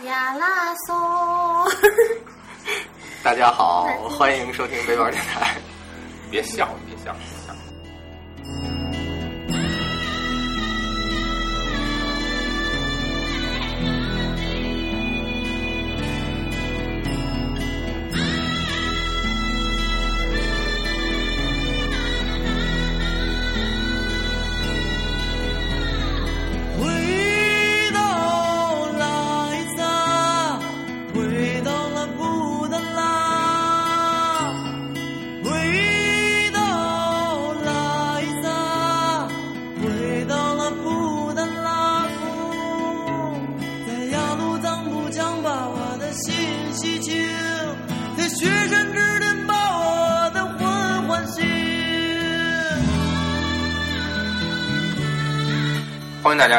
呀啦嗦，大家好，欢迎收听背包电台。别笑，别笑，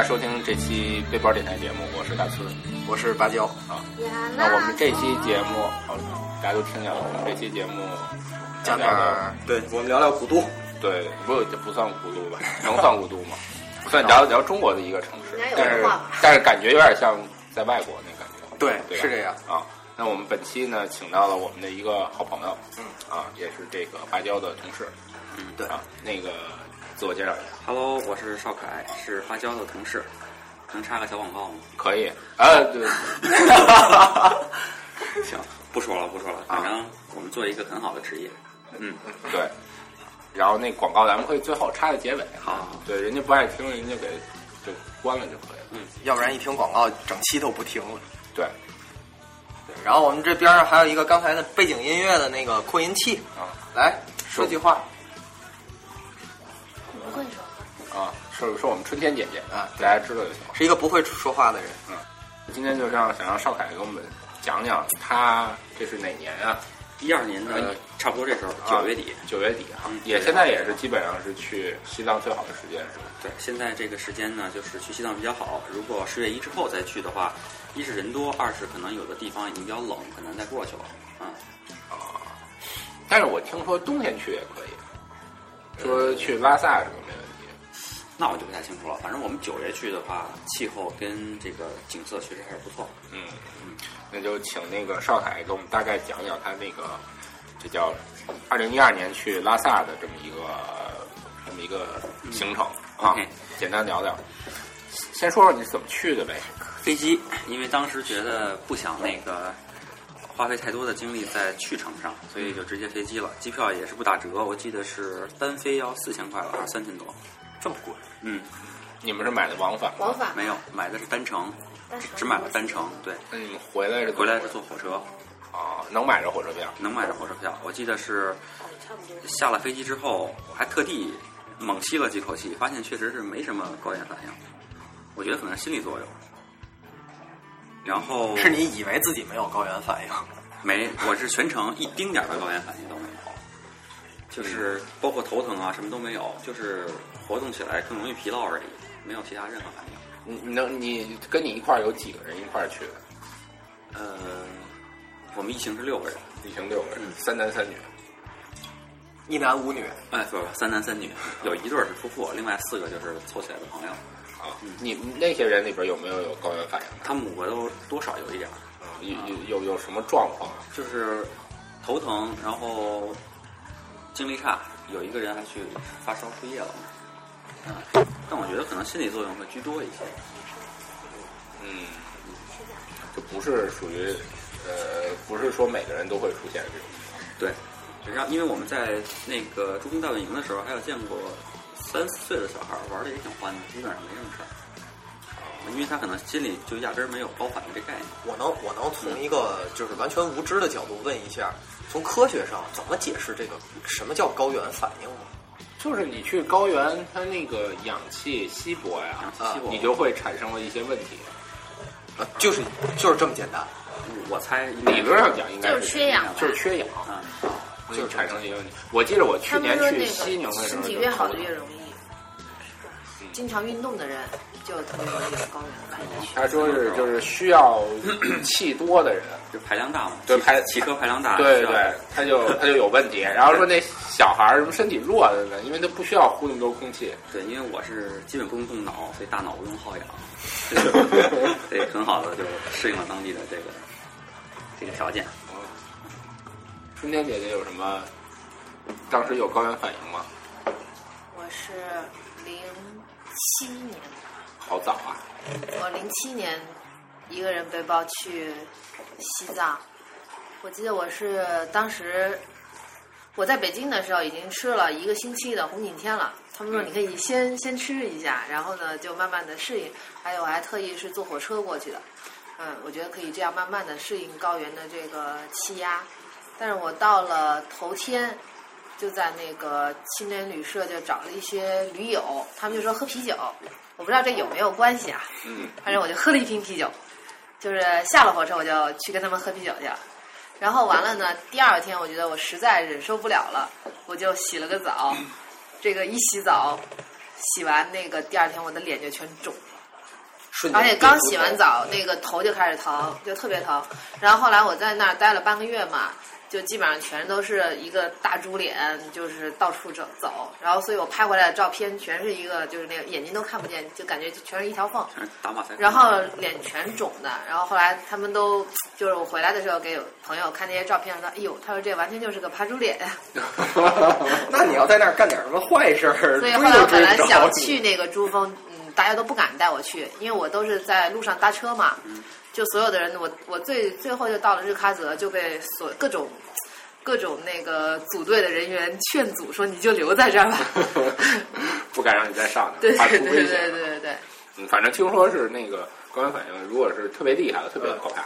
家收听这期背包电台节目，我是大村我是芭蕉，啊。那我们这期节目，哦，大家都听见了，我们这期节目讲点儿，对我们聊聊古都。对，不这不算古都吧？能算古都吗？算聊聊中国的一个城市，但是但是感觉有点像在外国那感觉。对对是这样啊。那我们本期呢，请到了我们的一个好朋友，嗯啊，也是这个芭蕉的同事，嗯，对啊，那个自我介绍一下，Hello，我是邵凯，是花椒的同事，能插个小广告吗？可以。啊，对，行，不说了，不说了，反正我们做一个很好的职业。嗯，对。然后那广告咱们可以最后插在结尾，好，对，人家不爱听，人家给就关了就可以了。要不然一听广告，整期都不听了。对，对，然后我们这边上还有一个刚才的背景音乐的那个扩音器。啊，来说句话说，啊，说说我们春天姐姐啊大家知道就行了。是一个不会说话的人。今天就让想让邵凯给我们讲讲他这是哪年啊？一二年的差不多这时候，九月底。九月底啊嗯，也现在也是基本上是去西藏最好的时间是吧？对，现在这个时间呢，就是去西藏比较好。如果十月一之后再去的话，一是人多，二是可能有的地方已经比较冷，很难再过去了。嗯，但是我听说冬天去也可以，说去拉萨什么没问题。那我就不太清楚了。反正我们九月去的话，气候跟这个景色确实还是不错。嗯嗯，那就请那个少凯给我们大概讲讲他那个这叫二零一二年去拉萨的这么一个这么一个行程啊简单聊聊。先说说你怎么去的呗？飞机，因为当时觉得不想那个花费太多的精力在去程上，所以就直接飞机了。机票也是不打折，我记得是单飞要四千块吧，还是三千多？这么贵？嗯，你们是买的往返吗？往返没有，买的是单程，单程只买了单程。对，那你们回来是回来是坐火车，啊？能买着火车票？能买着火车票。我记得是。下了飞机之后，我还特地猛吸了几口气，发现确实是没什么高原反应。我觉得可能是心理作用。然后是你以为自己没有高原反应？没，我是全程一丁点儿的高原反应都没有，就是包括头疼啊什么都没有，就是活动起来更容易疲劳而已，没有其他任何反应。你你能你跟你一块儿有几个人一块儿去的？呃，我们一行是六个人，一行六个人，嗯三男三女。一男五女，哎，不不，三男三女，有一对儿是夫妇，另外四个就是凑起来的朋友，啊，你们那些人里边有没有有高原反应的？他们五个都多少有一点儿，啊，有有有有什么状况啊？就是头疼，然后精力差，有一个人还去发烧输液了嘛。嗯，但我觉得可能心理作用会居多一些。嗯，就不是属于呃，不是说每个人都会出现这种。对，然后因为我们在那个驻军大本营的时候，还有见过三四岁的小孩玩的也挺欢的，基本上没什么事儿。因为他可能心里就压根儿没有高反的这概念。我能我能从一个就是完全无知的角度问一下，从科学上怎么解释这个什么叫高原反应吗？就是你去高原，它那个氧气稀薄呀，氧气稀薄你就会产生了一些问题。啊，就是就是这么简单。我猜理论上讲应该就是缺氧就是缺氧，啊，就产生一些问题。我记得我去年去西宁的时候，身体越好的越容易，经常运动的人就特别容易有高原反应。他说是就是需要 气多的人就排量大嘛，对排汽车排量大，对对，他就他就有问题。然后说那小孩儿什么身体弱的呢？因为他不需要呼那么多空气。对，因为我是基本不用动脑，所以大脑不用耗氧，对，很好的就适应了当地的这个这个条件。春天姐姐有什么？当时有高原反应吗？我是零七年，好早啊！我零七年一个人背包去西藏。我记得我是当时我在北京的时候已经吃了一个星期的红景天了。他们说你可以先先吃一下，然后呢就慢慢的适应。还有我还特意是坐火车过去的。嗯，我觉得可以这样慢慢的适应高原的这个气压。但是我到了头天，就在那个青年旅社就找了一些驴友，他们就说喝啤酒，我不知道这有没有关系啊。嗯，反正我就喝了一瓶啤酒，就是下了火车我就去跟他们喝啤酒去了。然后完了呢，第二天我觉得我实在忍受不了了，我就洗了个澡。这个一洗澡，洗完那个第二天我的脸就全肿了。而且刚洗完澡，那个头就开始疼，就特别疼。然后后来我在那儿待了半个月嘛，就基本上全都是一个大猪脸，就是到处走走。然后所以我拍回来的照片全是一个，就是那个眼睛都看不见，就感觉全是一条缝。打马赛。然后脸全肿的，然后后来他们都就是我回来的时候给朋友看那些照片，说：“哎呦，他说这完全就是个爬猪脸呀。那你要在那儿干点什么坏事儿，”所以后来我本来想去那个珠峰，嗯，大家都不敢带我去，因为我都是在路上搭车嘛，就所有的人，我我最最后就到了日喀则，就被所各种各种那个组队的人员劝阻说你就留在这儿吧。不敢让你再上对对对对出危险。对对对。嗯，反正听说是那个高原反应，如果是特别厉害的，特别可怕，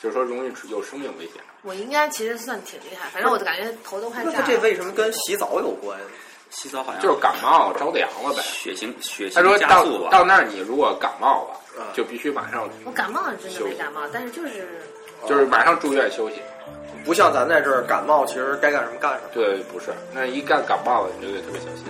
就是说容易有生命危险。我应该其实算挺厉害，反正我就感觉头都快炸了。那他这为什么跟洗澡有关？洗澡好像就是感冒着凉了呗。血型血他型说到加速吧，到那儿，你如果感冒了，嗯就必须马上我感冒了真的没感冒，但是就是就是马上住院休息。不像咱在这儿感冒，其实该干什么干什么。对，不是，那一干感冒了，你就得特别小心。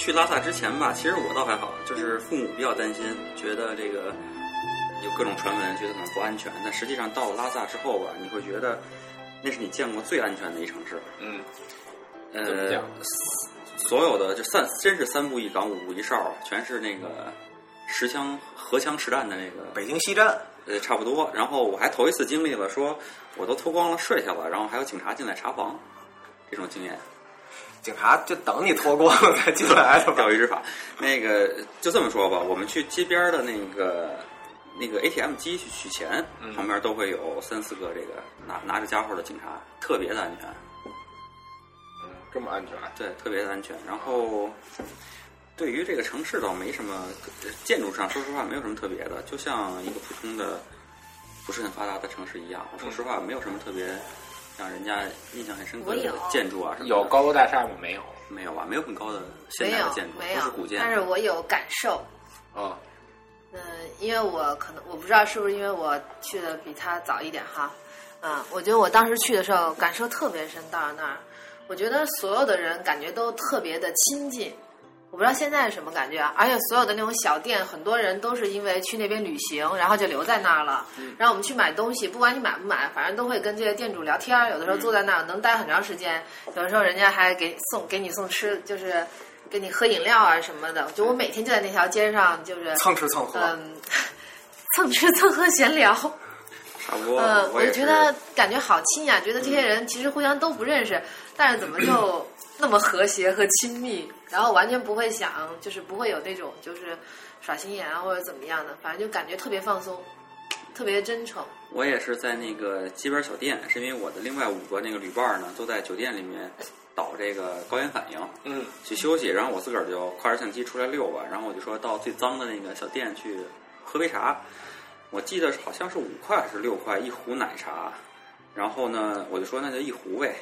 去拉萨之前吧，其实我倒还好，就是父母比较担心，觉得这个有各种传闻，觉得可能不安全。但实际上到了拉萨之后吧，你会觉得那是你见过最安全的一城市。嗯，呃，所有的就三真是三步一岗五步一哨，全是那个实枪荷枪实弹的那个北京西站，呃，差不多。然后我还头一次经历了说，我都脱光了睡下了，然后还有警察进来查房，这种经验。警察就等你脱光了才进来的？钓鱼执法，那个就这么说吧，我们去街边的那个那个 ATM 机去取钱，嗯旁边都会有三四个这个拿拿着家伙的警察，特别的安全，嗯，这么安全？对，特别的安全。然后对于这个城市倒没什么，呃建筑上说实话没有什么特别的，就像一个普通的不是很发达的城市一样。说实话，没有什么特别让人家印象很深刻的我有建筑啊什么。有高楼大厦吗？没有。没有吧？没有很高的现没有代的建筑，没有都是古，建。但是我有感受。啊，嗯，因为我可能我不知道是不是因为我去的比他早一点哈，嗯，我觉得我当时去的时候感受特别深，到了那儿，我觉得所有的人感觉都特别的亲近。我不知道现在是什么感觉啊，而且所有的那种小店，很多人都是因为去那边旅行，然后就留在那儿了。然后我们去买东西，不管你买不买，反正都会跟这些店主聊天儿。有的时候坐在那儿能待很长时间，有的时候人家还给送给你送吃，就是给你喝饮料啊什么的。就我每天就在那条街上，就是蹭吃蹭喝，嗯，蹭吃蹭喝闲聊。差不多。嗯，我也就觉得感觉好亲呀，觉得这些人其实互相都不认识，但是怎么就那么和谐和亲密，然后完全不会想，就是不会有那种就是耍心眼啊或者怎么样的，反正就感觉特别放松，特别真诚。我也是在那个街边小店，是因为我的另外五个那个旅伴呢都在酒店里面导这个高原反应嗯，去休息，然后我自个儿就挎着相机出来溜吧，然后我就说到最脏的那个小店去喝杯茶。我记得好像是五块还是六块一壶奶茶，然后呢，我就说那就一壶呗。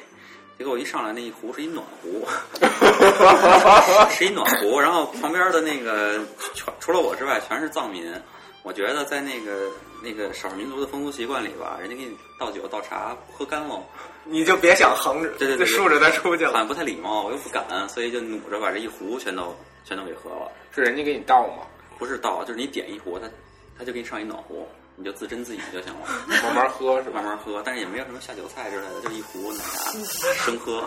结果我一上来那一壶是一暖壶，是一暖壶，然后旁边的那个全除了我之外全是藏民。我觉得在那个那个少数民族的风俗习惯里吧，人家给你倒酒倒茶不喝干喽，你就别想横着，对对对竖着再出去了。好像不太礼貌，我又不敢，所以就努着把这一壶全都全都给喝了。是人家给你倒吗？不是倒，就是你点一壶，他他就给你上一暖壶，你就自斟自饮就行了，慢慢喝是吧？慢慢喝。但是也没有什么下酒菜之类的，就一壶奶茶 生喝。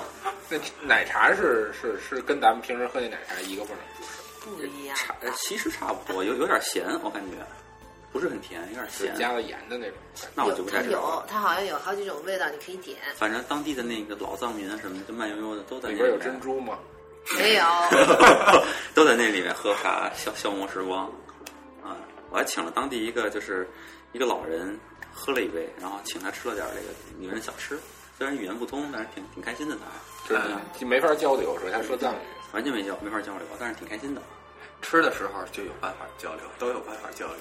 那奶茶是是是跟咱们平时喝那奶茶一个味儿吗？不一样。差呃其实差不多，有有点咸，我感觉不是很甜，有点咸。加了盐的那种。那我就不太知道了，。它好像有好几种味道，你可以点。反正当地的那个老藏民啊什么的，就慢悠悠的都在里边有那里面珍珠吗？没有，都在那里面喝茶消消磨时光。啊，我还请了当地一个就是一个老人喝了一杯，然后请他吃了点这个女人小吃，虽然语言不通，但是挺挺开心的他还，就是没法交流，是吧？他说藏语。完全没交没法交流，但是挺开心的。吃的时候就有办法交流，都有办法交流。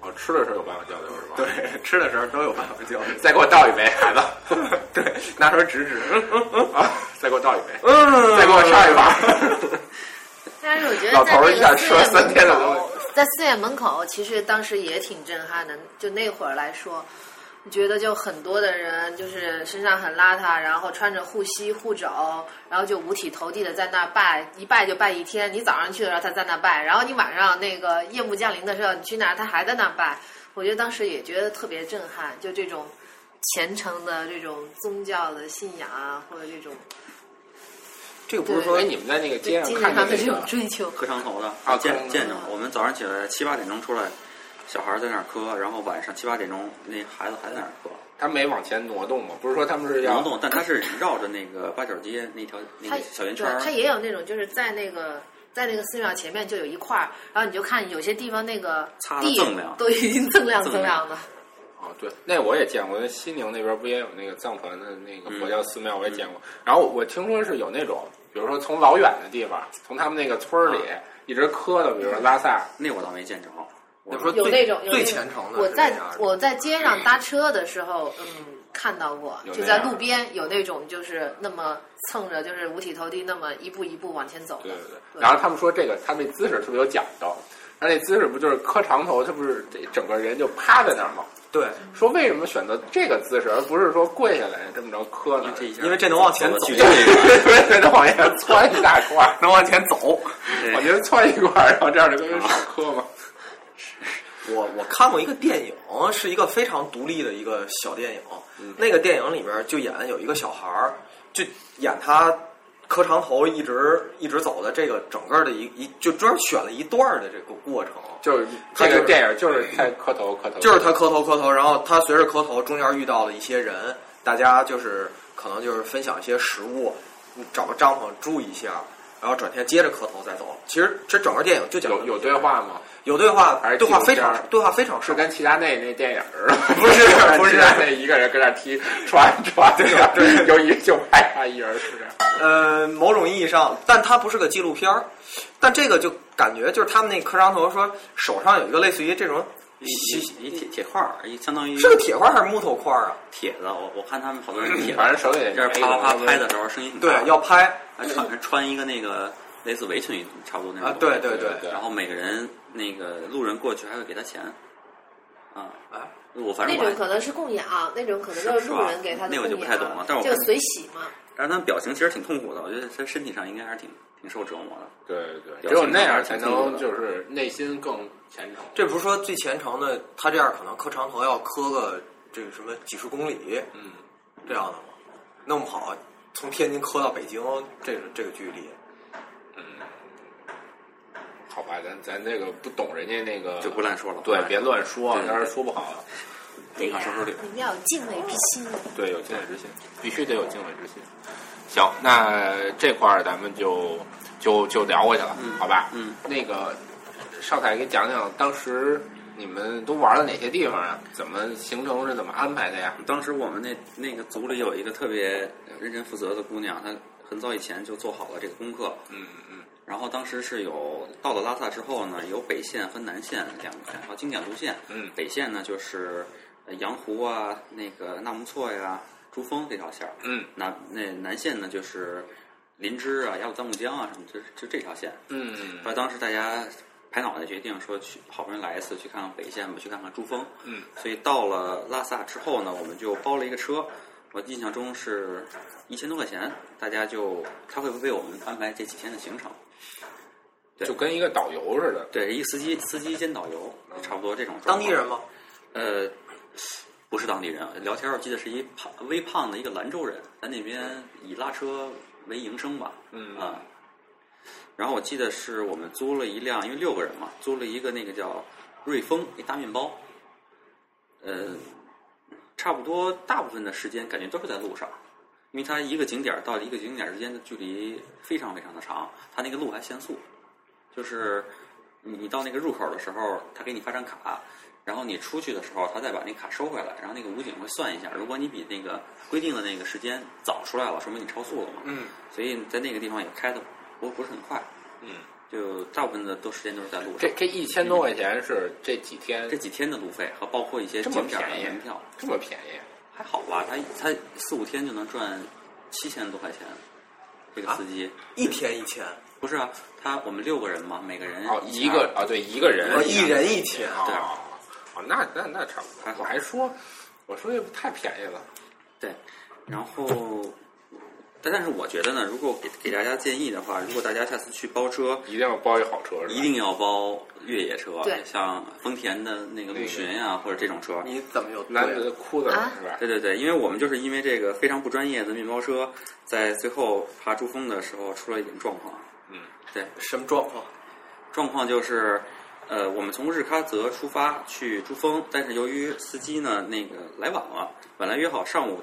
哦，吃的时候有办法交流是吧？。对，吃的时候都有办法交流。再给我倒一杯，孩子。对，拿手指指，嗯嗯嗯啊，再给我倒一杯，嗯，再给我上一碗。但是我觉得老头儿一下吃了三天的东，在寺院门口，其实当时也挺震撼的。就那会儿来说，觉得就很多的人就是身上很邋遢，然后穿着护膝护肘，然后就五体投地的在那儿拜，一拜就拜一天。你早上去的时候他在那拜，然后你晚上那个夜幕降临的时候你去那儿，他还在那拜。我觉得当时也觉得特别震撼，就这种虔诚的这种宗教的信仰啊，或者这种这个不是说哎，你们在那个街上精神上的这种追求。磕长头的啊见见着，我们早上起来七八点钟出来，小孩在那儿磕，然后晚上七八点钟那孩子还在那儿磕。他没往前挪动嘛？不是说他们是要挪动，但他是绕着那个八角街那条那个小圆圈对，儿它也有那种就是在那个在那个寺庙前面就有一块儿，然后你就看有些地方那个地锃亮都已经锃亮锃亮的。哦，对，那我也见过。那西宁那边不也有那个藏传的那个嗯佛教寺庙，我也见过。然后我听说是有那种，比如说从老远的地方，从他们那个村儿里啊一直磕到，比如说拉萨，那我倒没见着。我说有最那种最虔诚的我在我在街上搭车的时候，嗯，看到过，就在路边有那种就是那么蹭着，就是五体投地，那么一步一步往前走的。对对对。然后他们说这个他那姿势特别有讲究，他那姿势不就是磕长头，他不是整个人就趴在那儿吗？对，说为什么选择这个姿势，而不是说跪下来这么着磕呢？这一下因为这能往前走距离这个对，他往前窜一大块儿，能往前走。往前窜一块儿，然后这样就跟人少磕嘛。我我看过一个电影，是一个非常独立的一个小电影。嗯那个电影里边就演有一个小孩儿，就演他磕长头一直一直走的这个整个的一一就专门选了一段儿的这个过程。就是这个电影就是他磕头磕头，就是他磕头磕头，然后他随着磕头，中间遇到了一些人，大家就是可能就是分享一些食物，找个帐篷住一下，然后转天接着磕头再走。其实这整个电影就讲有有对话吗？有对话对话非常，对话非常少。是跟齐达内那电影似的，不是不是那一个人跟那儿踢传传，对吧？对，有一就拍他一人是这样。呃，某种意义上，但它不是个纪录片儿，但这个就感觉就是他们那磕长头说手上有一个类似于这种一铁铁块儿，一相当于是个铁块还是木头块儿啊？铁的。我我看他们好多人 铁，反正手里这是啪啪啪拍的时候声音挺对，，要拍还穿穿一个那个类似围裙差不多那种啊，对对对对然后每个人那个路人过去还会给他钱，啊啊，我反正我那种可能是供养，那种可能就是路人给他的那我就。不太懂了但是我就随喜嘛，但是他们表情其实挺痛苦的，我觉得他身体上应该还是挺挺受折磨的。对对，只有那样才能就是内心更虔诚。这不是说最虔诚的，他这样可能磕长头要磕个这个什么几十公里嗯，这样的吗？弄不好从天津磕到北京，这个这个距离，嗯好吧，咱咱那个不懂人家那个就不乱说了对，别乱说，对要是说不好。对呀说说这个，你们要有敬畏之心。对，有敬畏之心，必须得有敬畏之心。行，那这块儿咱们就就就聊过去了，好吧？嗯，那个少凯给讲讲当时你们都玩了哪些地方啊？怎么行程是怎么安排的呀？当时我们那那个组里有一个特别认真负责的姑娘，她很早以前就做好了这个功课。嗯嗯然后当时是有到了拉萨之后呢，有北线和南线两两条经典路线。嗯北线呢就是呃羊湖啊，那个纳木错呀，珠峰这条线儿，嗯南那南线呢就是林芝啊、雅鲁藏布江啊什么，就就这条线。嗯后来当时大家拍脑袋决定说去，好不容易来一次，去看看北线吧，去看看珠峰。嗯，所以到了拉萨之后呢，我们就包了一个车，我印象中是一千多块钱，大家就他会为我们安排这几天的行程。对就跟一个导游似的。对，一个司机，司机兼导游，差不多这种状况。当地人吗？呃，不是当地人，聊天我记得是一胖微胖的一个兰州人，在那边以拉车为营生吧。嗯啊。然后我记得是我们租了一辆，因为六个人嘛，租了一个那个叫瑞风一大面包。呃，差不多大部分的时间感觉都是在路上，因为它一个景点到一个景点之间的距离非常非常的长，它那个路还限速，就是你你到那个入口的时候，他给你发张卡，然后你出去的时候，他再把那卡收回来，然后那个武警会算一下，如果你比那个规定的那个时间早出来了，说明你超速了嘛。嗯，所以在那个地方也开的不不是很快，嗯，就大部分的都时间都是在路上。这这一千多块钱是这几天这几天的路费和包括一些景点的门票，这么便宜？还好吧？他他四五天就能赚七千多块钱，这个司机、一天一千，不是啊？他我们六个人嘛，每个人哦，一一个啊，对，一个人哦，一人一千，对哦，哦，那那那差不多。还我还说，我说这太便宜了。对，然后，但但是我觉得呢，如果给给大家建议的话，如果大家下次去包车，一定要包一好车，一定要包越野车，对像丰田的那个陆巡啊，或者这种车。你怎么有男对的哭的啊是吧？对对对，因为我们就是因为这个非常不专业的面包车，在最后爬珠峰的时候出了一点状况。嗯，对，什么状况？状况就是，呃，我们从日喀则出发去珠峰，但是由于司机呢那个来晚了，本来约好上午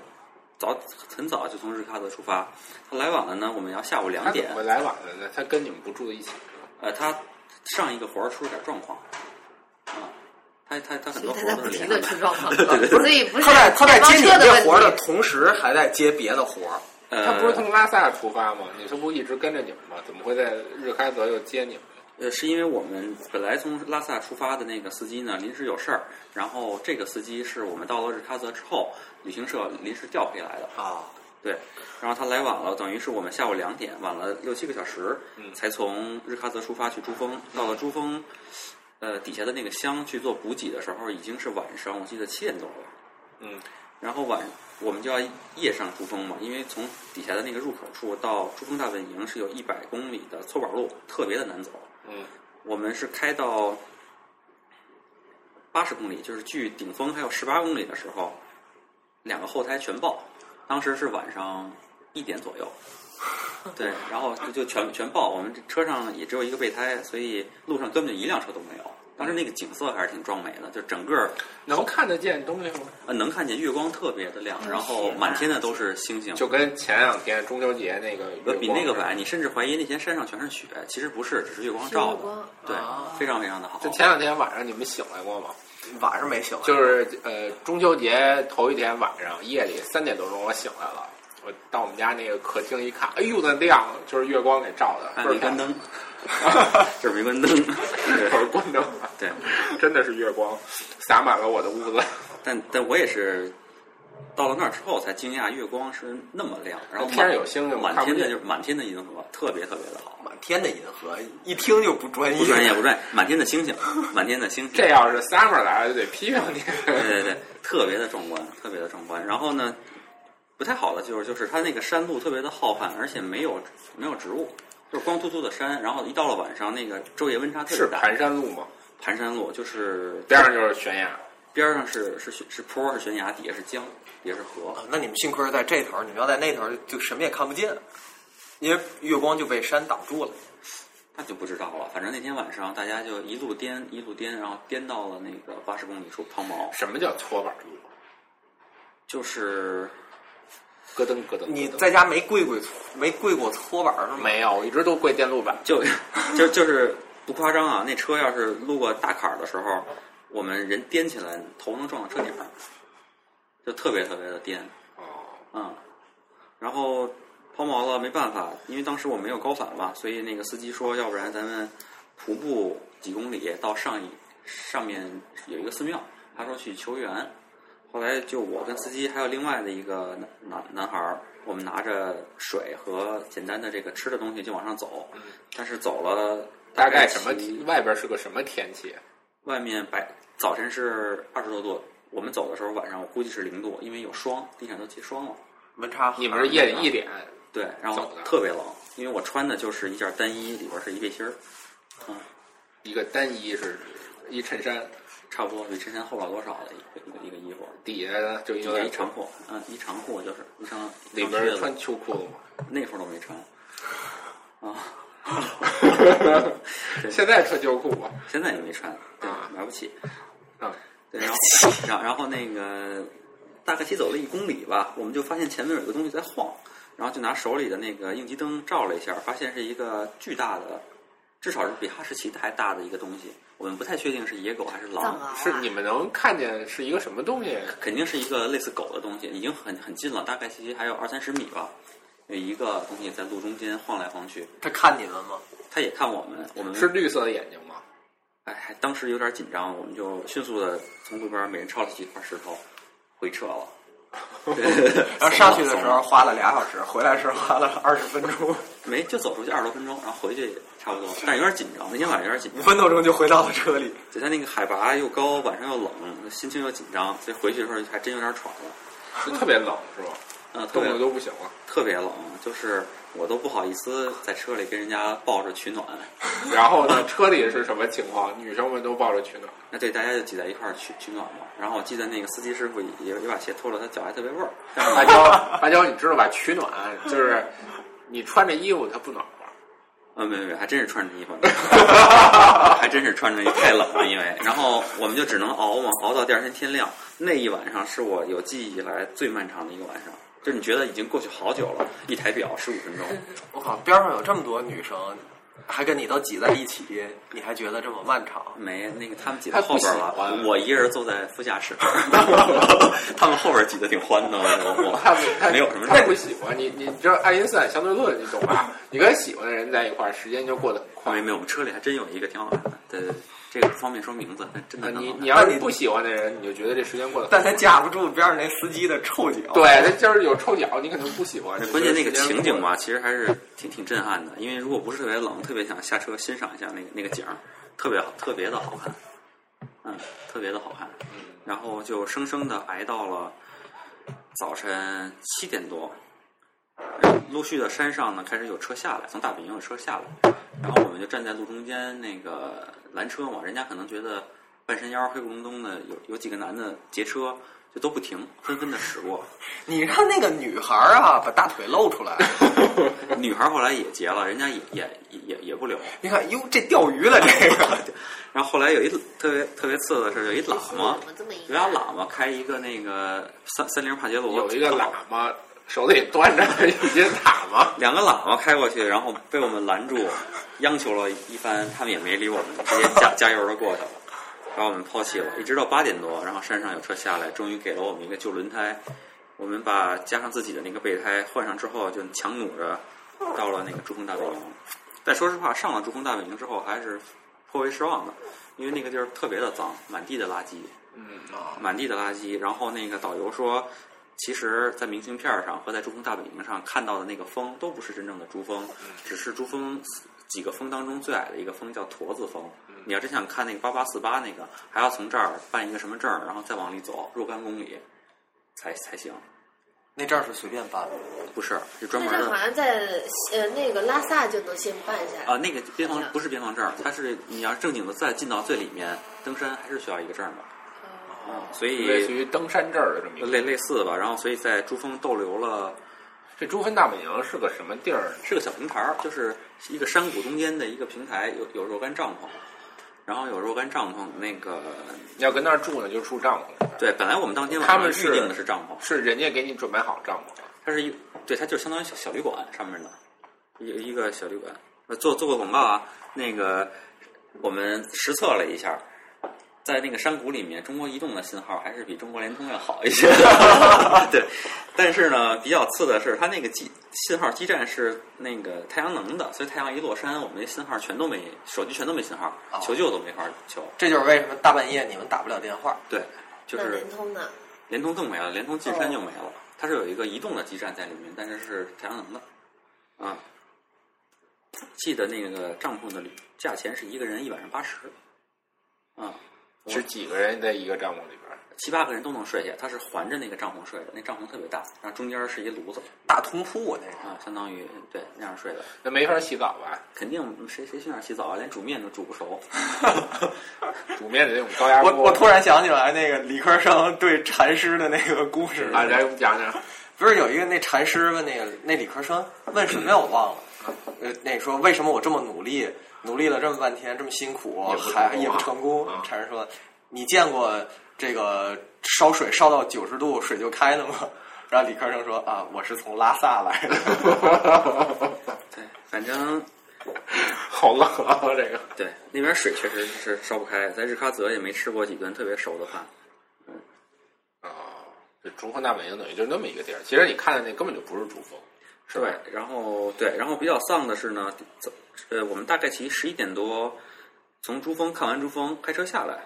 早很早就从日喀则出发，他来晚了呢，我们要下午两点他怎。么来晚了呢？他跟你们不住在一起？呃，他上一个活儿出了点状况，啊，他他他很多活儿都是连着出状况，所以不是他在他在接你这活儿的。同时，还在接别的活儿。呃，他不是从拉萨出发吗？你这不一直跟着你们吗？怎么会在日喀则又接你们？呃，是因为我们本来从拉萨出发的那个司机呢，临时有事儿，然后这个司机是我们到了日喀则之后，旅行社临时调配来的，啊，对，然后他来晚了，等于是我们下午两点，晚了六七个小时，嗯才从日喀则出发去珠峰。到了珠峰，呃，底下的那个乡去做补给的时候，已经是晚上，我记得七点多了。嗯，然后晚我们就要夜上珠峰嘛，因为从底下的那个入口处到珠峰大本营是有一百公里的搓板路，特别的难走。嗯，我们是开到八十公里，就是距顶峰还有十八公里的时候，两个后胎全爆。当时是晚上一点左右，对，然后就就全全爆。我们车上也只有一个备胎，所以路上根本就一辆车都没有。当时那个景色还是挺壮美的，就整个能看得见东西吗？呃能看见月光特别的亮，然后满天的都是星星，就跟前两天中秋节那个呃比那个晚。你甚至怀疑那天山上全是雪，其实不是，只是月光照的，是月光对，啊非常非常的好就。前两天晚上你们醒来过吗？晚上没醒，就是呃中秋节头一天晚上夜里三点多钟我醒来了，我到我们家那个客厅一看，哎呦那亮，就是月光给照的，看倍儿没关灯，亮，这是没关灯，对我是关灯了，对。真的是月光洒满了我的屋子。但但我也是到了那儿之后才惊讶，月光是那么亮，然后天上有星星吗满天的就是满天的银河，特别特别的好，满天的银河，一听就不专业。不专业不专业，满天的星星，满天的星星，这要是 summer 来了就得批评你。对对对，特别的壮观，特别的壮观。然后呢，不太好的就是就是它那个山路特别的浩瀚，而且没有没有植物，就是光秃秃的山。然后一到了晚上，那个昼夜温差特别大。是盘山路吗？盘山路，就是边上就是悬崖。边上是是是坡是悬崖，底下是江，底下是河。啊，那你们幸亏是在这头儿，你们要在那头儿就什么也看不见，因为月光就被山挡住了。那就不知道了。反正那天晚上大家就一路颠一路颠，然后颠到了那个八十公里处抛锚，什么叫搓板路？就是咯噔咯噔。你在家没跪过没跪过搓板儿是吗？没有？我一直都跪电路板。就就就是不夸张啊，那车要是路过大坎儿的时候，我们人颠起来，头能撞到车顶儿，就特别特别的颠，哦，嗯，然后抛锚了，没办法，因为当时我没有高反嘛，所以那个司机说，要不然咱们徒步几公里到上一上面有一个寺庙，他说去求援。后后来就我跟司机还有另外的一个男男男孩儿，我们拿着水和简单的这个吃的东西就往上走，但是走了概大概什么天外边是个什么天气？外面白早晨是二十多度，我们走的时候晚上我估计是零度，因为有霜，地上都结霜了。温差你们是夜里一点，对，然后特别冷，因为我穿的就是一件单衣，里边是一背心儿，嗯一个单衣是一衬衫，差不多比衬衫厚不了多少的一个一个一个衣服，底下呢就底有一长裤，嗯，一长裤就是一双一里边穿秋裤了吗？那会儿都没穿啊，对现在穿秋裤吧？现在也没穿，对啊，买不起。啊，对，然后然后然后那个大概骑走了一公里吧，我们就发现前面有个东西在晃，然后就拿手里的那个应急灯照了一下，发现是一个巨大的，至少是比哈士奇还大的一个东西。我们不太确定是野狗还是狼，啊是你们能看见是一个什么东西？肯定是一个类似狗的东西，已经很很近了，大概其实还有二三十米吧。有一个东西在路中间晃来晃去，它看你们吗？它也看我们，我们是绿色的眼睛吗？哎，当时有点紧张，我们就迅速的从路边每人抄了几块石头，回撤了。然后上去的时候花了俩小时，回来时候花了二十分钟，没就走出去二十多分钟，然后回去也差不多，但有点紧张。那天晚上有点紧张五，分多钟就回到了车里。就在那个海拔又高，晚上又冷，心情又紧张，所以回去的时候还真有点喘了。就特别冷是吧？嗯，特冻别得都不行了。特别冷，就是我都不好意思在车里跟人家抱着取暖。然后呢，车里是什么情况？女生们都抱着取暖。那对，大家就挤在一块儿取取暖嘛。然后我记得那个司机师傅也也把鞋脱了，他脚还特别味儿。但是芭蕉，芭蕉，你知道吧？取暖就是你穿着衣服它不暖和。嗯，没没没，还真是穿着衣服，还真是穿着衣服太冷了，因为然后我们就只能熬嘛，熬到第二天天亮。那一晚上是我有记忆以来最漫长的一个晚上，就是你觉得已经过去好久了，一台表十五分钟，我靠，边上有这么多女生，还跟你都挤在一起，你还觉得这么漫长？没那个他们挤在后边了，我一个人坐在副驾驶，他们后边挤得挺欢的，我他不他我没有什么太不喜欢你，你知道爱因斯坦相对论，你懂吧？你跟喜欢的人在一块儿，时间就过得很快没。没有，我们车里还真有一个挺好看的，对对对，这个不方便说名字，但真的啊你你要是不喜欢的人，你就觉得这时间过得但他架不住边上那司机的臭脚。对，他就是有臭脚，你可能不喜欢。关键那个情景吧，其实还是挺挺震撼的。因为如果不是特别冷，特别想下车欣赏一下那个那个景儿，特别好，特别的好看，嗯，特别的好看。然后就生生的挨到了早晨七点多，陆续的山上呢开始有车下来，从大本营有车下来，然后我们就站在路中间那个拦车嘛，人家可能觉得半山腰黑咕隆咚的有有几个男的劫车，就都不停，纷纷的驶过。你让那个女孩儿啊把大腿露出来，女孩后来也劫了，人家也也也也也不留。你看，哟，这钓鱼了这个。然后后来有一特别特别次的是，有一喇嘛有俩喇嘛开一个那个三三菱帕杰罗，有一个喇嘛手里端着一些塔嘛，两个喇嘛开过去，然后被我们拦住，央求了一番，他们也没理我们，直接加加油的过去了，把我们抛弃了。一直到八点多，然后山上有车下来，终于给了我们一个旧轮胎，我们把加上自己的那个备胎换上之后，就强弩着到了那个珠峰大本营。但说实话，上了珠峰大本营之后，还是颇为失望的，因为那个地儿特别的脏，满地的垃圾。嗯啊，满地的垃圾。然后那个导游说，其实，在明信片上和在珠峰大本营上看到的那个峰都不是真正的珠峰，只是珠峰几个峰当中最矮的一个峰叫驼子峰。你要真想看那个八八四八那个，还要从这儿办一个什么证，然后再往里走若干公里才才行。那证是随便办的，不是，是专门的。这好像在呃那个拉萨就能先办下来啊，那个边防不是边防证儿，它是你要正经的再进到最里面登山，还是需要一个证儿的。哦所以类似于登山证儿的这么一个。类类似吧，然后所以在珠峰逗留了这珠峰大本营是个什么地儿？是个小平台儿，就是一个山谷中间的一个平台，有有若干帐篷，然后有若干帐篷。那个你要跟那儿住呢，就住帐篷。对，本来我们当天晚上他们预定的是帐篷，是人家给你准备好帐篷。它是一对，它就相当于小小旅馆上面的一一个小旅馆。呃做做个广告啊，那个我们实测了一下。在那个山谷里面，中国移动的信号还是比中国联通要好一些。对，但是呢，比较次的是，它那个基信号基站是那个太阳能的，所以太阳一落山，我们那信号全都没，手机全都没信号，哦求救都没法求。这就是为什么大半夜你们打不了电话。对，就是联通呢？联通更没了，联通进山就没了。它是有一个移动的基站在里面，但是是太阳能的。啊，记得那个帐篷的价钱是一个人一晚上八十。啊，是几个人在一个帐篷里边儿？七八个人都能睡下，它是环着那个帐篷睡的，那帐篷特别大，然后中间是一炉子大通铺啊，那是。啊，相当于对那样睡的。那没法洗澡吧？肯定谁谁去那儿洗澡啊？连煮面都煮不熟。煮面的那种高压锅。我我突然想起来那个理科生对禅师的那个故事啊，来讲讲。不是有一个那禅师问那个那理科生问什么呀？我忘了。呃，那说为什么我这么努力，努力了这么半天，这么辛苦，还也不成功？啊禅师说：“你见过这个烧水烧到九十度水就开的吗？” 然后理科生说：“啊，我是从拉萨来的。对，反正 好冷啊，这个。对那边水确实是烧不开，在日喀则也没吃过几顿特别熟的饭。啊，这珠峰大本营等于就那么一个地儿。其实你看的那根本就不是珠峰，是吧？对，然后对，然后比较丧的是呢，走呃，我们大概其十一点多从珠峰看完珠峰，开车下来，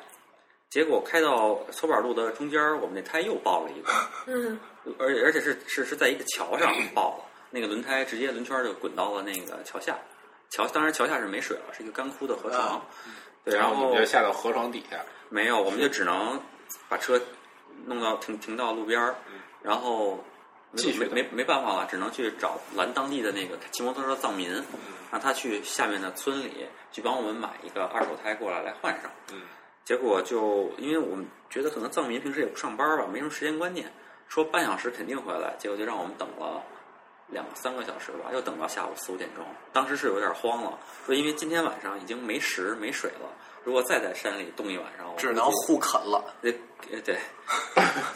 结果开到搓板路的中间，我们那胎又爆了一个，嗯，而且而且是是是在一个桥上爆了，那个轮胎直接轮圈就滚到了那个桥下，桥当然桥下是没水了，是一个干枯的河床。啊对，然后然后你们就下到河床底下，没有，我们就只能把车弄到停停到路边儿，然后没继续没没没办法了，只能去找拦当地的那个骑摩托车的藏民，嗯让他去下面的村里去帮我们买一个二手胎过来来换上。嗯，结果就因为我们觉得可能藏民平时也不上班吧，没什么时间观念，说半小时肯定回来，结果就让我们等了。两三个小时吧，又等到下午四五点钟。当时是有点慌了，说因为今天晚上已经没食没水了，如果再在山里冻一晚上，我”只能互啃了。对呃对，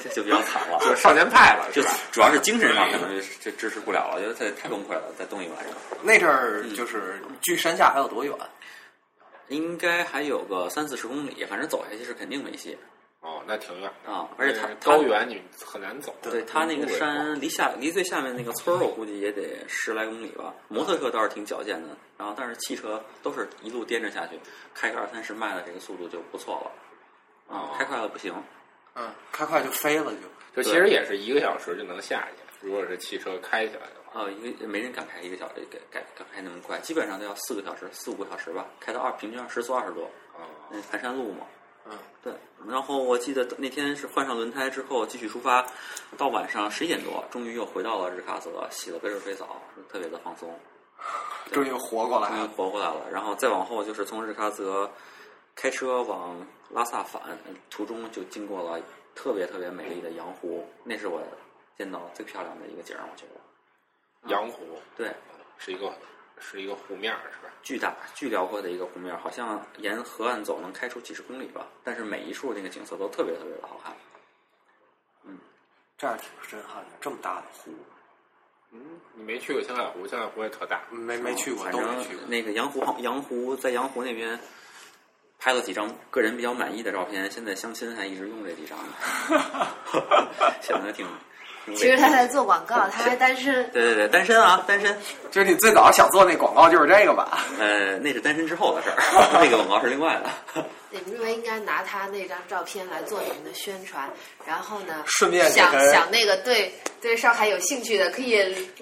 这 就比较惨了。就是少年派了，就？主要是精神上可能就这支持不了了，觉得太太崩溃了，再冻一晚上。那阵儿就是距山下还有多远？应该还有个三四十公里，反正走下去是肯定没戏哦，那挺远。啊。而且它它高，原你很难走。它对它那个山离下离最下面那个村儿，我估计也得十来公里吧。摩托车倒是挺矫健的，然后但是汽车都是一路颠着下去，开个二三十迈的这个速度就不错了。啊，开快了不行。嗯，开快就飞了就。就其实也是一个小时就能下去，如果是汽车开起来的话。哦，因为没人敢开一个小时，敢敢敢开那么快，基本上都要四个小时、四五个小时吧，开到二平均要时速二十多。哦，那盘山路嘛，嗯，对。然后我记得那天是换上轮胎之后继续出发，到晚上十一点多，终于又回到了日喀则，洗了个热水澡，特别的放松，终于活过来终于了。活过来了。然后再往后就是从日喀则开车往拉萨返，途中就经过了特别特别美丽的羊湖，那是我见到最漂亮的一个景儿，我觉得。羊湖对，是一个是一个湖面儿是吧？巨大、巨辽阔的一个湖面，好像沿河岸走能开出几十公里吧。但是每一处那个景色都特别特别的好看。嗯这样挺震撼的，这么大的湖，嗯，你没去过青海湖，青海湖也特大。没没去过，反正都没去过。那个羊湖，羊湖在羊湖那边拍了几张个人比较满意的照片，现在相亲还一直用这几张呢，显得挺。挺其实他在做广告，他还单身。对对对，单身啊，单身。就是你最早想做那广告就是这个吧？呃，那是单身之后的事儿，那个广告是另外的。你们认为应该拿他那张照片来做你们的宣传，然后呢，顺便想想那个对对上海有兴趣的，可以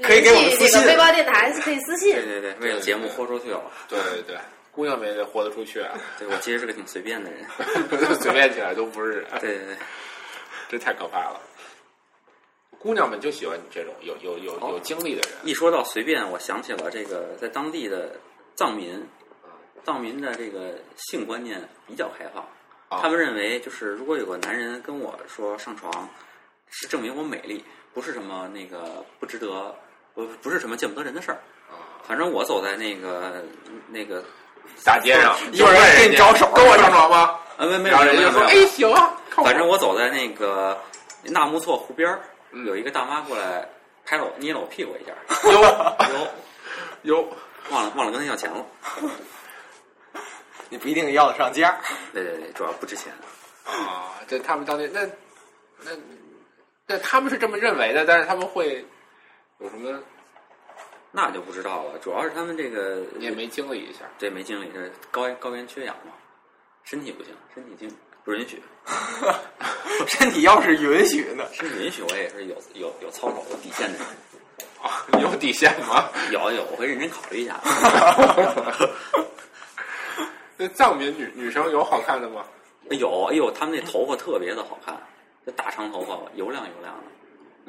可以给我们私信背包电台可以私信对。对对，为了节目豁出去了。对对对，姑娘们也得豁得出去啊，对我其实是个挺随便的人。随便起来都不是人，对对对。这太可怕了。姑娘们就喜欢你这种有有有有经历的人。一说到随便，我想起了这个在当地的藏民，藏民的这个性观念比较开放，啊他们认为就是如果有个男人跟我说上床，是证明我美丽，不是什么那个不值得，不不是什么见不得人的事儿。反正我走在那个那个大街上，有人给你招手跟我上床吗？啊没没有人家说：“有没有没有哎，行啊。”反正我走在那个纳木错湖边儿，嗯有一个大妈过来拍了我捏了我屁股一下，有有，有，忘了忘了跟她要钱了。你不一定要得上价。对对对，主要不值钱。啊，这他们当地那那那他们是这么认为的，但是他们会有什么那就不知道了，主要是他们这个你也没经历一下。对没经历，这高原高原缺氧嘛，身体不行，身体经不允许，身体要是允许呢？是允许我也是有有有操守有底线的人。啊，有底线吗？有有，我会认真考虑一下。那藏民女女生有好看的吗？有，哎呦，她们那头发特别的好看，就大长头发，油亮油亮的，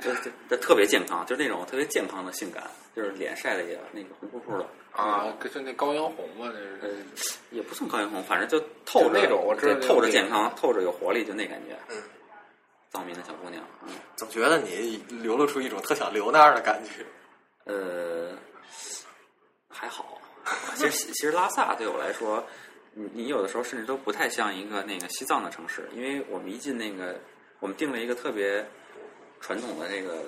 就就就特别健康，就是那种特别健康的性感，就是脸晒的也那个红扑扑的，啊，就那高原红嘛，那呃是。，也不算高原红，反正就透着就那种我知道透着健康，透着有活力，就那感觉。嗯，藏民的小姑娘，嗯，总觉得你流露出一种特想留那儿的感觉。呃，还好。其实其实拉萨对我来说，你你有的时候甚至都不太像一个那个西藏的城市，因为我们一进那个，我们定了一个特别传统的这个，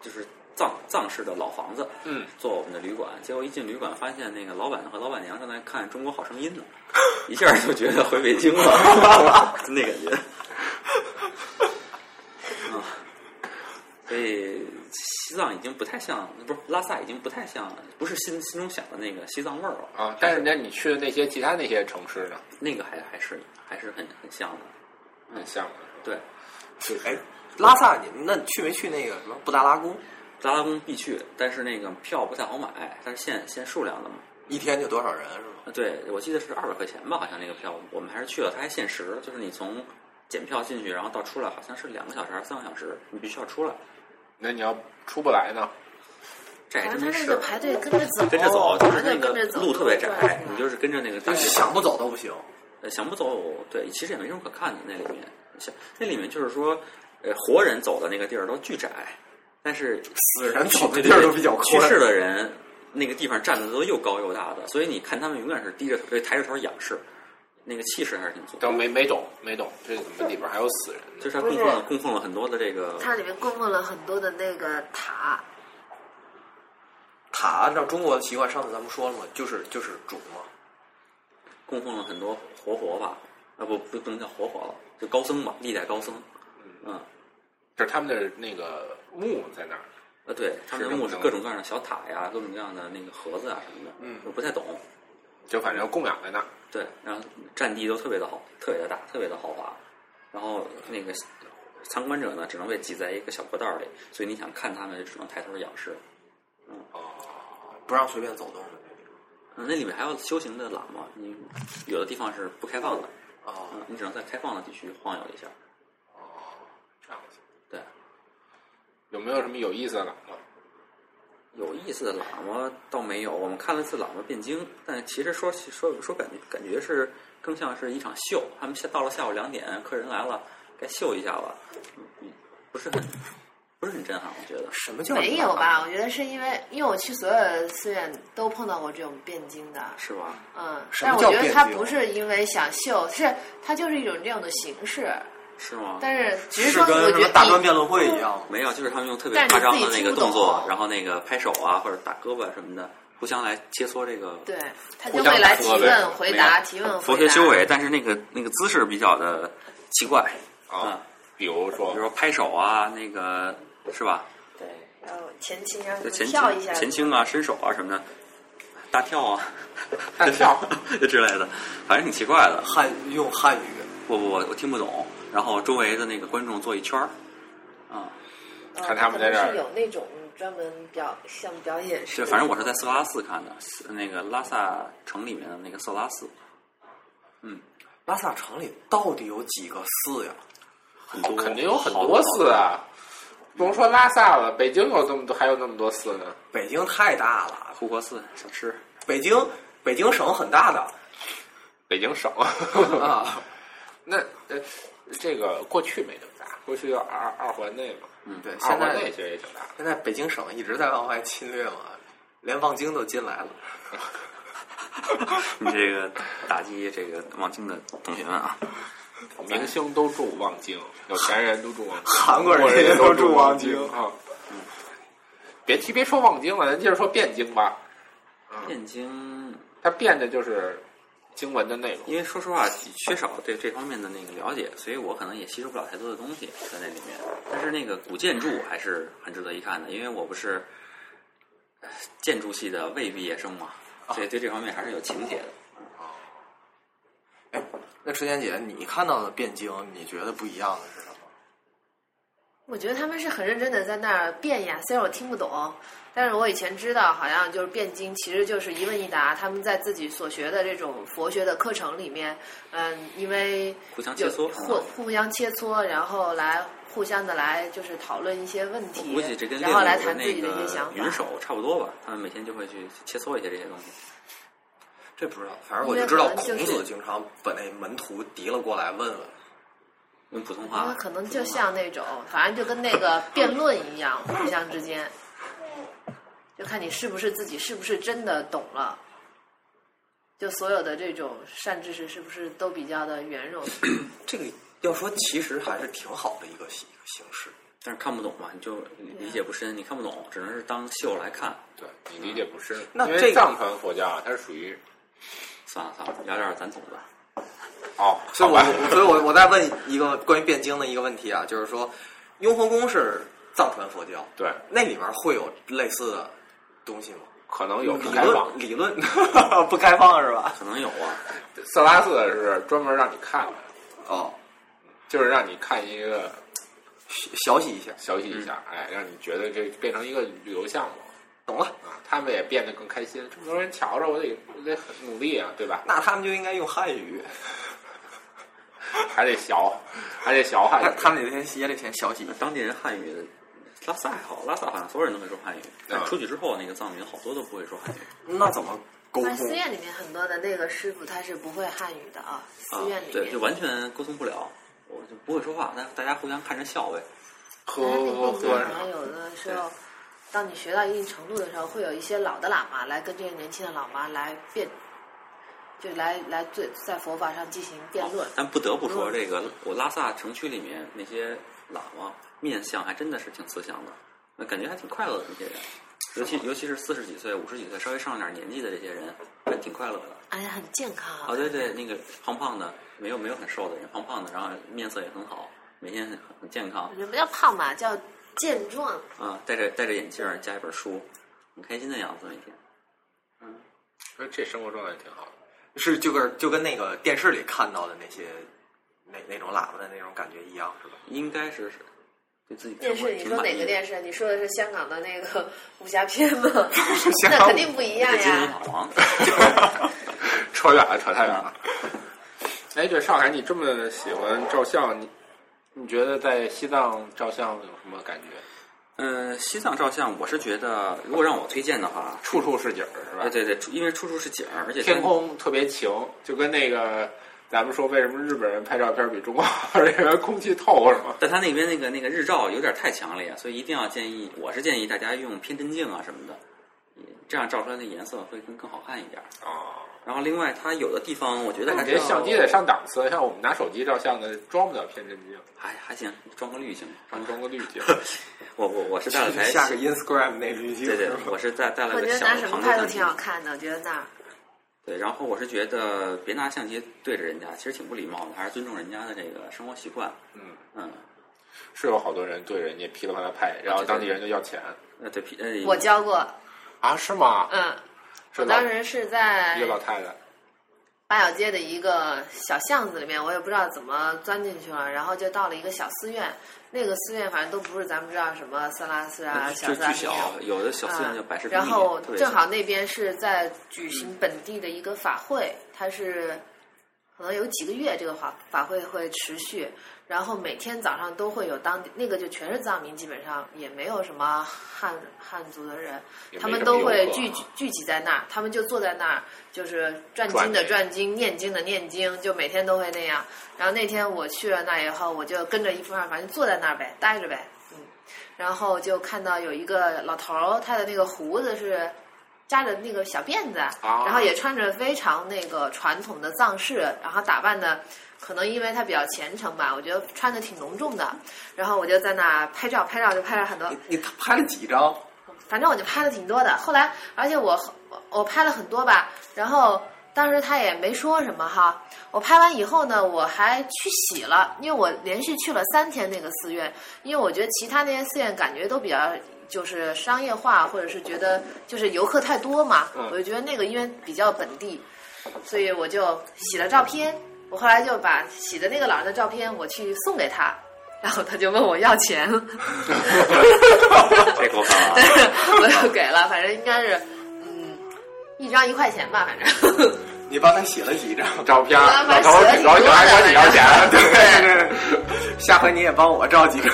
就是藏藏式的老房子，嗯，做我们的旅馆。结果一进旅馆，发现那个老板和老板娘正在看《中国好声音》呢，一下就觉得回北京了，就那感觉。啊，所以西藏已经不太像，不是拉萨已经不太像，不是心心中想的那个西藏味儿了。啊，但是那你去的那些其他那些城市呢，那个还还是还是很很像的。很像的。对，哎，拉萨，你们那你去没去那个什么布达拉宫？布达拉宫必去，但是那个票不太好买，它是限限数量的嘛。一天就多少人是吗？啊，对，我记得是二百块钱吧，好像那个票，我们还是去了，它还限时，就是你从检票进去，然后到出来，好像是两个小时还是三个小时，你必须要出来。那你要出不来呢？这还真没事儿。那个排队跟着走，跟着走，就是那个路特别窄你就是跟着那个大街就想不走都不行。呃，想不走，对，其实也没什么可看的。那里面，想那里面就是说，呃，活人走的那个地儿都巨窄，但是死人走的地儿都比较宽。去世的人那个地方站的都又高又大的，所以你看他们永远是低着头，对，抬着头仰视，那个气势还是挺足的。都没没懂没懂，这怎么里边还有死人？就是他供奉了供奉了很多的这个，它里面供奉了很多的那个塔，塔按照中国的习惯，上次咱们说了嘛，就是就是主嘛。供奉了很多活佛吧，啊不不不能叫活佛了，就高僧吧，历代高僧，嗯。就是他们的那个墓在那儿。呃，对，他们的墓是各种各样的小塔呀，各种各样的那个盒子啊什么的，嗯我不太懂。就反正供养在那儿。对，然后占地都特别的好，特别的大，特别的豪华。然后那个参观者呢，只能被挤在一个小过道里，所以你想看他们，就只能抬头仰视。嗯不让随便走动那里面还有修行的喇嘛，你有的地方是不开放的，哦。嗯，你只能在开放的地区晃悠一下。这样子。对，有没有什么有意思的喇嘛？有意思的喇嘛倒没有，我们看了次喇嘛辩经，但其实说说说感觉感觉是更像是一场秀。他们下到了下午两点，客人来了，该秀一下了，嗯，不是很不是很震撼，我觉得。什么叫没有吧？我觉得是因为，因为我去所有的寺院都碰到过这种辩经的，是吧？嗯，但我觉得他不是因为想秀，是他就是一种这样的形式，是吗？但是只是是说，跟什么大我觉得你专辩论会一样？没有，就是他们用特别夸张的那个动作，然后那个拍手啊，或者打胳膊什么的，互相来切磋这个对，他互相就会来提问回答，提问佛回答。学修为，但是那个那个姿势比较的奇怪啊，比如说比如说拍手啊，那个是吧？对，然后前倾啊，跳一下，倾、前倾啊、伸手啊什么的，大跳啊，大跳 之类的，反正挺奇怪的。汉用汉语，不不，我我听不懂。然后周围的那个观众坐一圈儿，啊，呃看他们在这儿。是有那种专门表像表演是对，反正我是在色拉寺看的，那个拉萨城里面的那个色拉寺，嗯。拉萨城里到底有几个寺呀？很多，肯定有很多寺啊，不用说拉萨了，北京有这么多，还有那么多寺呢。北京太大了，护国寺小吃，北京北京省很大的。北京省，啊。那呃，这个过去没这么大，过去就二二环内嘛，嗯，对，二现在环内其实也挺大。现在北京省一直在往外侵略嘛，连望京都进来了。你这个打击这个望京的同学们啊，明星都住望京，有钱人都住望京，韩国人人也都住望京啊。别提别说望京了，咱接着说汴京吧。汴京，它变的就是经文的内容。因为说实话缺少对这方面的那个了解，所以我可能也吸收不了太多的东西在那里面。但是那个古建筑还是很值得一看的，因为我不是呃建筑系的未毕业生嘛，所以对这方面还是有情节的。那春天姐，你看到的汴京，你觉得不一样的是什么？我觉得他们是很认真的在那儿变呀，虽然我听不懂，但是我以前知道，好像就是汴京其实就是一问一答，他们在自己所学的这种佛学的课程里面，嗯，因为互相切磋互互相切磋，然后来互相的来就是讨论一些问题估计这跟，然后来谈自己的一些想法。云手差不多吧，他们每天就会去切磋一些这些东西。这不知道，反正我就知道就是孔子经常把那门徒提了过来问问。用普通话，可能就像那种，反正就跟那个辩论一样，互相之间，就看你是不是自己是不是真的懂了。就所有的这种善知识是不是都比较的圆融？这个要说，其实还是挺好的一个形一个形式。但是看不懂嘛，你就理解不深，你看不懂，只能是当秀来看。对你理解不深，那这个藏传佛教啊，它是属于算了算了，聊点咱懂的。哦，所以我我所以我我再问一个关于辩经的一个问题啊，就是说，雍和宫是藏传佛教，对那里面会有类似的东西吗？可能有不开放论，理论 不开放是吧？可能有啊，色拉寺是专门让你看的，哦，就是让你看一个小洗一下，消息一下，哎，让你觉得这变成一个旅游项目懂了。啊，他们也变得更开心。这么多人瞧着，我得我得很努力啊，对吧？那他们就应该用汉语，还得学，还得学汉语。他他们得先也得先小洗一下。当地人汉语，拉萨还好，拉萨好像所有人都会说汉语，但啊出去之后，那个藏民好多都不会说汉语。那怎么沟但通？寺院里面很多的那个师傅他是不会汉语的啊，啊寺院里面，对，面就。完全沟通不了，我就不会说话，但大家互相看着笑呗。喝但是喝那边喝好像有的时候，当你学到一定程度的时候，会有一些老的喇嘛来跟这些年轻的喇嘛来辩，就来来对在佛法上进行辩论。但不得不说，这个我拉萨城区里面那些喇嘛面相还真的是挺慈祥的，那感觉还挺快乐的这些人，尤其尤其是四十几岁、五十几岁稍微上了点年纪的这些人，还挺快乐的。哎呀很健康啊！啊，对对，那个胖胖的，没有没有很瘦的人，胖胖的，然后面色也很好，每天很很健康我不叫胖吧，叫健壮。啊，戴着戴着眼镜儿，加一本书，很开心的样子每天。嗯那这生活状态挺好的。是就跟就跟那个电视里看到的那些那那种喇叭的那种感觉一样，是吧？应该是对自己电视，你说哪个？电视？你说的是香港的那个 武侠片吗？那肯定不一样金银呀。法王，扯远了，扯太远了。哎，对，上海，你这么喜欢照相，你你觉得在西藏照相有什么感觉？嗯，西藏照相，我是觉得，如果让我推荐的话，处处是景儿，是吧？哎，对对，因为处处是景儿，而且天空特别晴，就跟那个咱们说为什么日本人拍照片比中国 好，是因为空气透是吗？但他那边那个那个日照有点太强烈，所以一定要建议，我是建议大家用偏振镜啊什么的，这样照出来的颜色会更更好看一点。哦，然后另外，它有的地方我觉得那还是要你这相机得上档次，像我们拿手机照相的装不了偏振镜，还还行，装个滤镜。上装个滤镜。我我我是带了台下个 Instagram 那滤镜，对对，我是带带了个小我觉得拿的么拍都挺。好看的，我觉得那儿。对，然后我是觉得别拿相机对着人家，其实挺不礼貌的，还是尊重人家的这个生活习惯。嗯，嗯，是有好多人对人家噼里啪啦拍，然后当地人就要钱呃对，呃我教过，啊？是吗？嗯，我当时是在一个老太太，八角街的一个小巷子里面，我也不知道怎么钻进去了，然后就到了一个小寺院。那个寺院反正都不是咱们知道什么色拉寺啊、小寺啊小，有的小寺院叫百世比然后正好那边是在举行本地的一个法会，它是可能有几个月这个法法会会持续，然后每天早上都会有当地那个就全是藏民，基本上也没有什么汉汉族的人，他们都会聚聚集在那儿，他们就坐在那儿，就是转经的转经，念经的念经，就每天都会那样。然后那天我去了那以后，我就跟着一份儿，反正坐在那儿呗，待着呗，嗯。然后就看到有一个老头儿，他的那个胡子是扎着那个小辫子，然后也穿着非常那个传统的藏式，然后打扮的。可能因为他比较虔诚吧，我觉得穿的挺隆重的，然后我就在那拍照，拍照就拍了很多，你你拍了几张？反正我就拍了挺多的。后来，而且我我我拍了很多吧，然后当时他也没说什么哈。我拍完以后呢，我还去洗了，因为我连续去了三天那个寺院，因为我觉得其他那些寺院感觉都比较就是商业化，或者是觉得就是游客太多嘛，嗯我就觉得那个因为比较本地，所以我就洗了照片。我后来就把洗的那个老人的照片我去送给他，然后他就问我要钱，这够看啊！我就给了，反正应该是嗯一张一块钱吧，反正。你帮他洗了几张？照片，我老头儿挺高兴，还管你要钱，对。下回你也帮我照几张。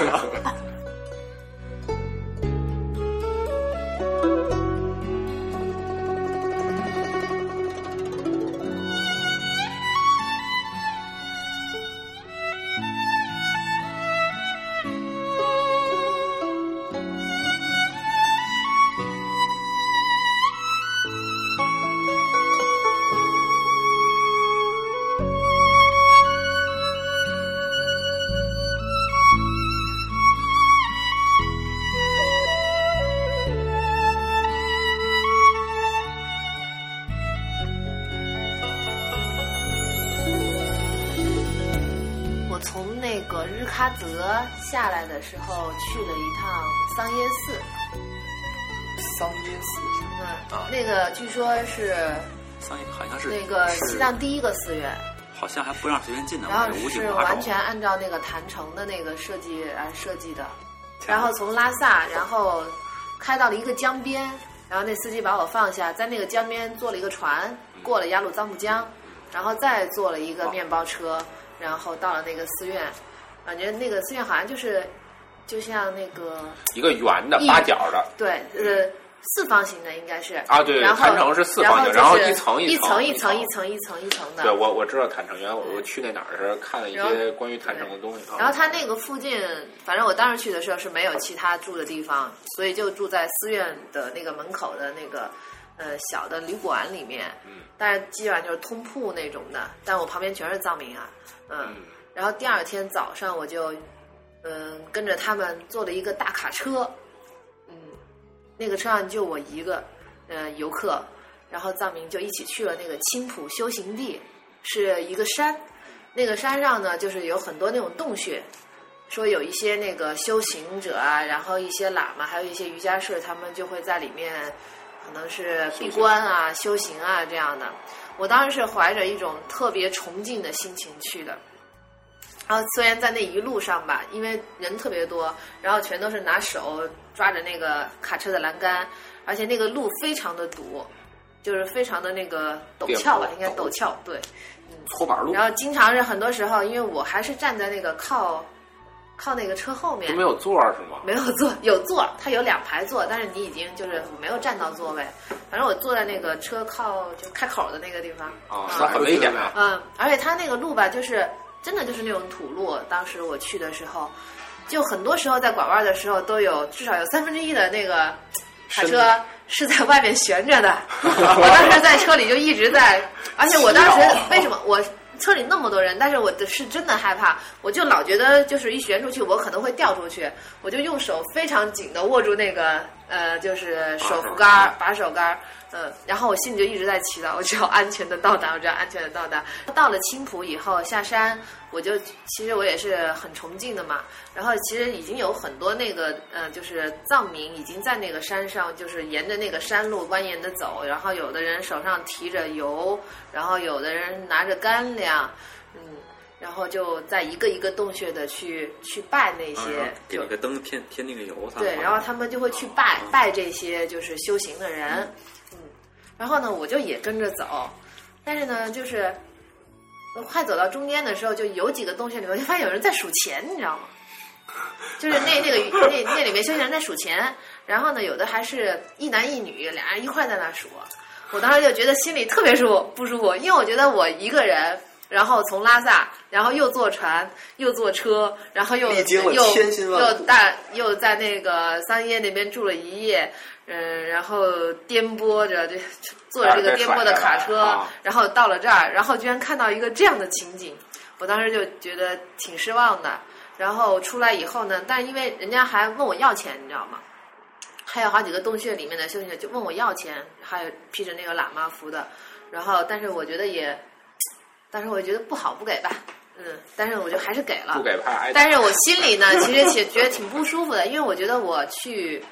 下来的时候，去了一趟桑耶寺。桑耶寺嗯，啊。那个据说是桑叶好像是那个西藏第一个寺院，好像还不让随便进呢，然后是完全按照那个坛城的那个设计来设计的。然后从拉萨，然后开到了一个江边，然后那司机把我放下，在那个江边坐了一个船，过了雅鲁藏布江，然后再坐了一个面包车，然后到了那个寺院，感觉那个寺院好像就是，就像那个一个圆的八角的对呃四方形的应该是啊，对，然后坛城是四方形，然后就是一层一层一层一一层一层一层的。对，我我知道坛城，原来我我去那哪儿是看了一些关于坛城的东西啊。然后它那个附近，反正我当时去的时候是没有其他住的地方，所以就住在寺院的那个门口的那个呃小的旅馆里面。嗯。但是基本上就是通铺那种的，但我旁边全是藏民啊，嗯。嗯然后第二天早上我就嗯跟着他们坐了一个大卡车，嗯，那个车上就我一个呃游客，然后藏民就一起去了那个青浦修行地，是一个山，那个山上呢就是有很多那种洞穴，说有一些那个修行者啊，然后一些喇嘛，还有一些瑜伽士，他们就会在里面可能是闭关啊、修行啊这样的。我当时是怀着一种特别崇敬的心情去的。然后虽然在那一路上吧，因为人特别多，然后全都是拿手抓着那个卡车的栏杆，而且那个路非常的堵，就是非常的那个陡峭吧，应该陡峭，对。搓板路然后经常是很多时候，因为我还是站在那个靠靠那个车后面都没，有座儿是吗？没有座，有座，它有两排座，但是你已经就是没有占到座位。反正我坐在那个车靠就开口的那个地方。啊，那很危险的。嗯，而且它那个路吧，就是真的就是那种土路。当时我去的时候，就很多时候在拐弯的时候都有至少有三分之一的那个卡车是在外面悬着的。我当时在车里就一直在，而且我当时为什么我车里那么多人，但是我的是真的害怕，我就老觉得就是一悬出去我可能会掉出去，我就用手非常紧的握住那个呃就是手扶杆儿把手杆儿。嗯，然后我心里就一直在祈祷，我只要安全的到达，我只要安全的到达。到了青浦以后下山，我就其实我也是很崇敬的嘛。然后其实已经有很多那个呃，就是藏民已经在那个山上，就是沿着那个山路蜿蜒的走。然后有的人手上提着油，然后有的人拿着干粮，嗯，然后就在一个一个洞穴的去去拜那啊些，就然后给个灯添添那个油，他对，然后他们就会去拜拜这些就是修行的人，嗯，然后呢，我就也跟着走，但是呢，就是快走到中间的时候，就有几个洞穴里面，我就发现有人在数钱，你知道吗？就是那那个那那里面修行人在数钱，然后呢，有的还是一男一女，俩人一块在那数。我当时就觉得心里特别舒服不舒服，因为我觉得我一个人，然后从拉萨，然后又坐船，又坐车，然后又又又大又在那个桑耶那边住了一夜，嗯，然后颠簸着这坐着这个颠簸的卡车，啊然后到了这儿，然后居然看到一个这样的情景，我当时就觉得挺失望的。然后出来以后呢，但是因为人家还问我要钱，你知道吗？还有好几个洞穴里面的修行者就问我要钱，还有披着那个喇嘛服的，然后但是我觉得也，但是我觉得不好不给吧，嗯，但是我就还是给了，不给派挨打。但是我心里呢，其实挺觉得挺不舒服的，因为我觉得我去，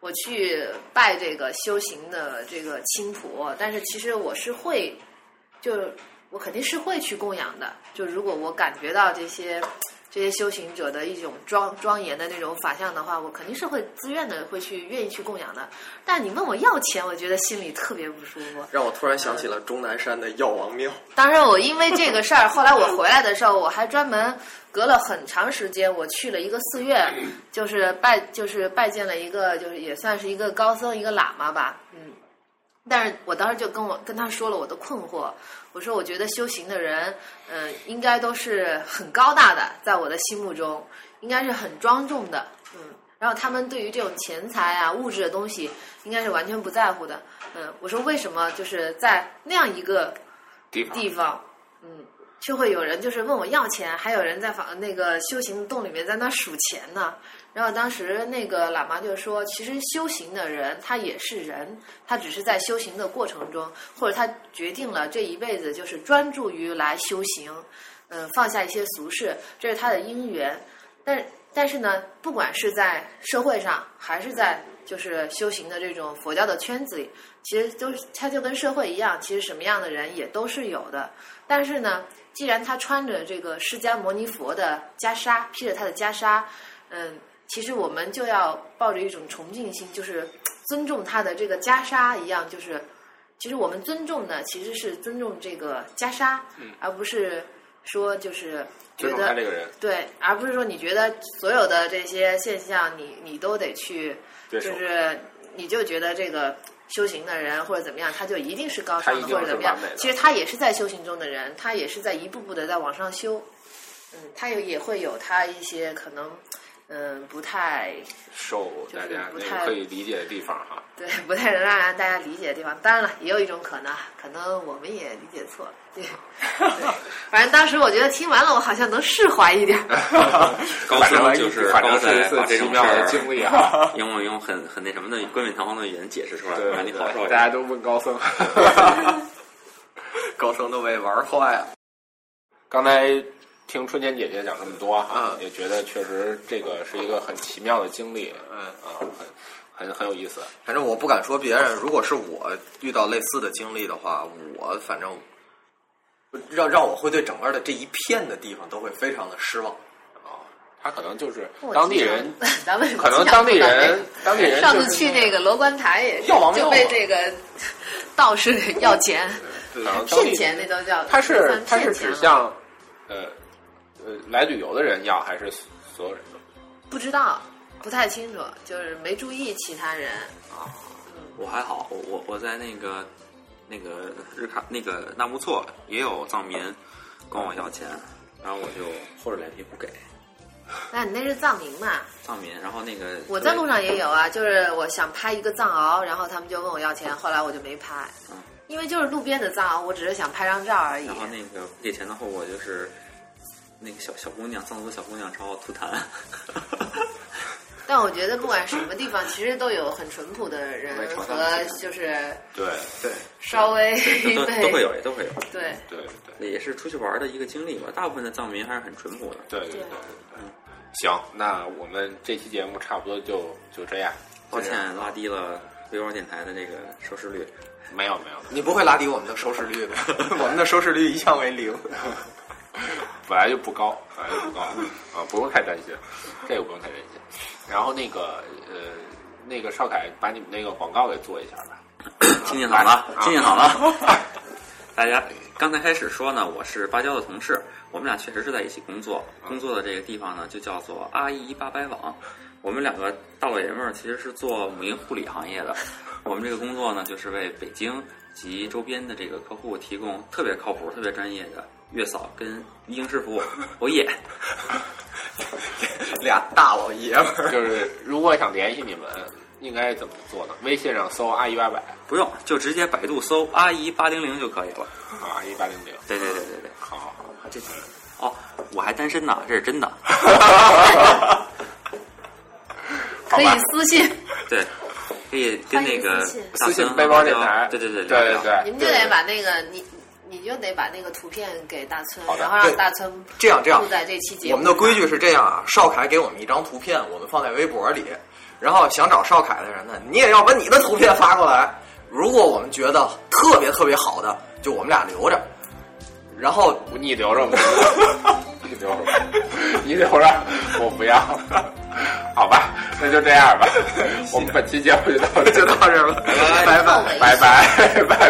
我去拜这个修行的这个青浦，但是其实我是会，就我肯定是会去供养的。就如果我感觉到这些这些修行者的一种庄庄严的那种法相的话，我肯定是会自愿的会去愿意去供养的。但你问我要钱，我觉得心里特别不舒服。让我突然想起了终南山的药王庙。当然，我因为这个事儿，后来我回来的时候，我还专门隔了很长时间，我去了一个寺院，就是拜，就是拜见了一个，就是也算是一个高僧，一个喇嘛吧，嗯。但是我当时就跟我跟他说了我的困惑，我说我觉得修行的人，嗯、应该都是很高大的，在我的心目中，应该是很庄重的，嗯。然后他们对于这种钱财啊、物质的东西，应该是完全不在乎的，嗯。我说为什么就是在那样一个地方地方，嗯，就会有人就是问我要钱，还有人在房那个修行洞里面在那数钱呢。然后当时那个喇嘛就说，其实修行的人他也是人，他只是在修行的过程中，或者他决定了这一辈子就是专注于来修行，嗯，放下一些俗事，这是他的因缘。但但是呢，不管是在社会上，还是在就是修行的这种佛教的圈子里，其实都是它就跟社会一样，其实什么样的人也都是有的。但是呢，既然他穿着这个释迦牟尼佛的袈裟，披着他的袈裟，嗯，其实我们就要抱着一种崇敬心，就是尊重他的这个袈裟一样，就是其实我们尊重的其实是尊重这个袈裟，而不是说就是觉得这个人，对，而不是说你觉得所有的这些现象你你都得去，就是你就觉得这个修行的人或者怎么样，他就一定是高尚的或者怎么样。其实他也是在修行中的人，他也是在一步步的在往上修。嗯，他也也会有他一些可能，嗯，不太受大家那不太个可以理解的地方哈。对，不太能让大家理解的地方。当然了，也有一种可能，可能我们也理解错了。对，对反正当时我觉得听完了，我好像能释怀一点。高反正僧就是反正高是一次在把这种事奇妙的儿经历啊。用用很很那什么的冠冕堂皇的语言解释出来，对，让你好受。大家都问高僧。高僧都被玩坏了。刚才听春天姐姐讲这么多哈，嗯也觉得确实这个是一个很奇妙的经历，嗯啊，很很很有意思。反正我不敢说别人，如果是我遇到类似的经历的话，我反正让让我会对整个的这一片的地方都会非常的失望。啊，他可能就是当地人，，咱们可能当地人，当地人上次去那个罗观台也是就被这个道士给要钱，骗钱那都叫。他是他是指向呃呃来旅游的人要，还是所有人都？不知道，不太清楚，就是没注意其他人。啊我还好，我我我在那个那个日喀那个纳木错也有藏民跟我要钱，然后我就厚着脸皮不给那你那是藏民嘛？藏民，然后那个我在路上也有啊，就是我想拍一个藏獒，然后他们就问我要钱，后来我就没拍嗯，因为就是路边的藏獒，我只是想拍张照而已然。后那个不给钱的后果就是那个小小姑娘藏族小姑娘朝我吐痰，但我觉得不管什么地方，其实都有很淳朴的人和就是对对，稍微都都都会有，都会有。对对对那也是出去玩的一个经历吧。大部分的藏民还是很淳朴的。对对对对对。行，那我们这期节目差不多就就这样。抱歉，拉低了微光电台的这个收视率。没有没有，你不会拉低我们的收视率的，我们的收视率一向为零。本来就不高，本来就不高 啊，不用太担心，这个不用太担心。然后那个呃，那个少凯把你们那个广告给做一下吧。听听好了，听听好了。大家刚才开始说呢，我是芭蕉的同事，我们俩确实是在一起工作，工作的这个地方呢就叫做阿姨八百网。我们两个大老爷们儿其实是做母婴护理行业的，我们这个工作呢就是为北京及周边的这个客户提供特别靠谱、特别专业的月嫂跟育婴师服务。哦耶！俩大老爷们儿，就是如果想联系你们，应该怎么做呢？微信上搜阿姨八百不用，就直接百度搜阿姨八零零就可以了。啊，阿姨八零零。对对对对对。好好好，这挺哦，我还单身呢，这是真的。可以私信，对，可以跟那个私信背包电台。对对对对对对，你们就得把那个你你就得把那个图片给大村然后让大村这样这样录在这期节目。我们的规矩是这样啊，邵凯给我们一张图片，我们放在微博里，然后想找邵凯的人呢，你也要把你的图片发过来。如果我们觉得特别特别好的，就我们俩留着；然后你留着吧，你留着吧，你留着，我不要。好吧，那就这样吧。我们本期节目就到这，就到这儿了，拜拜。拜拜，拜拜。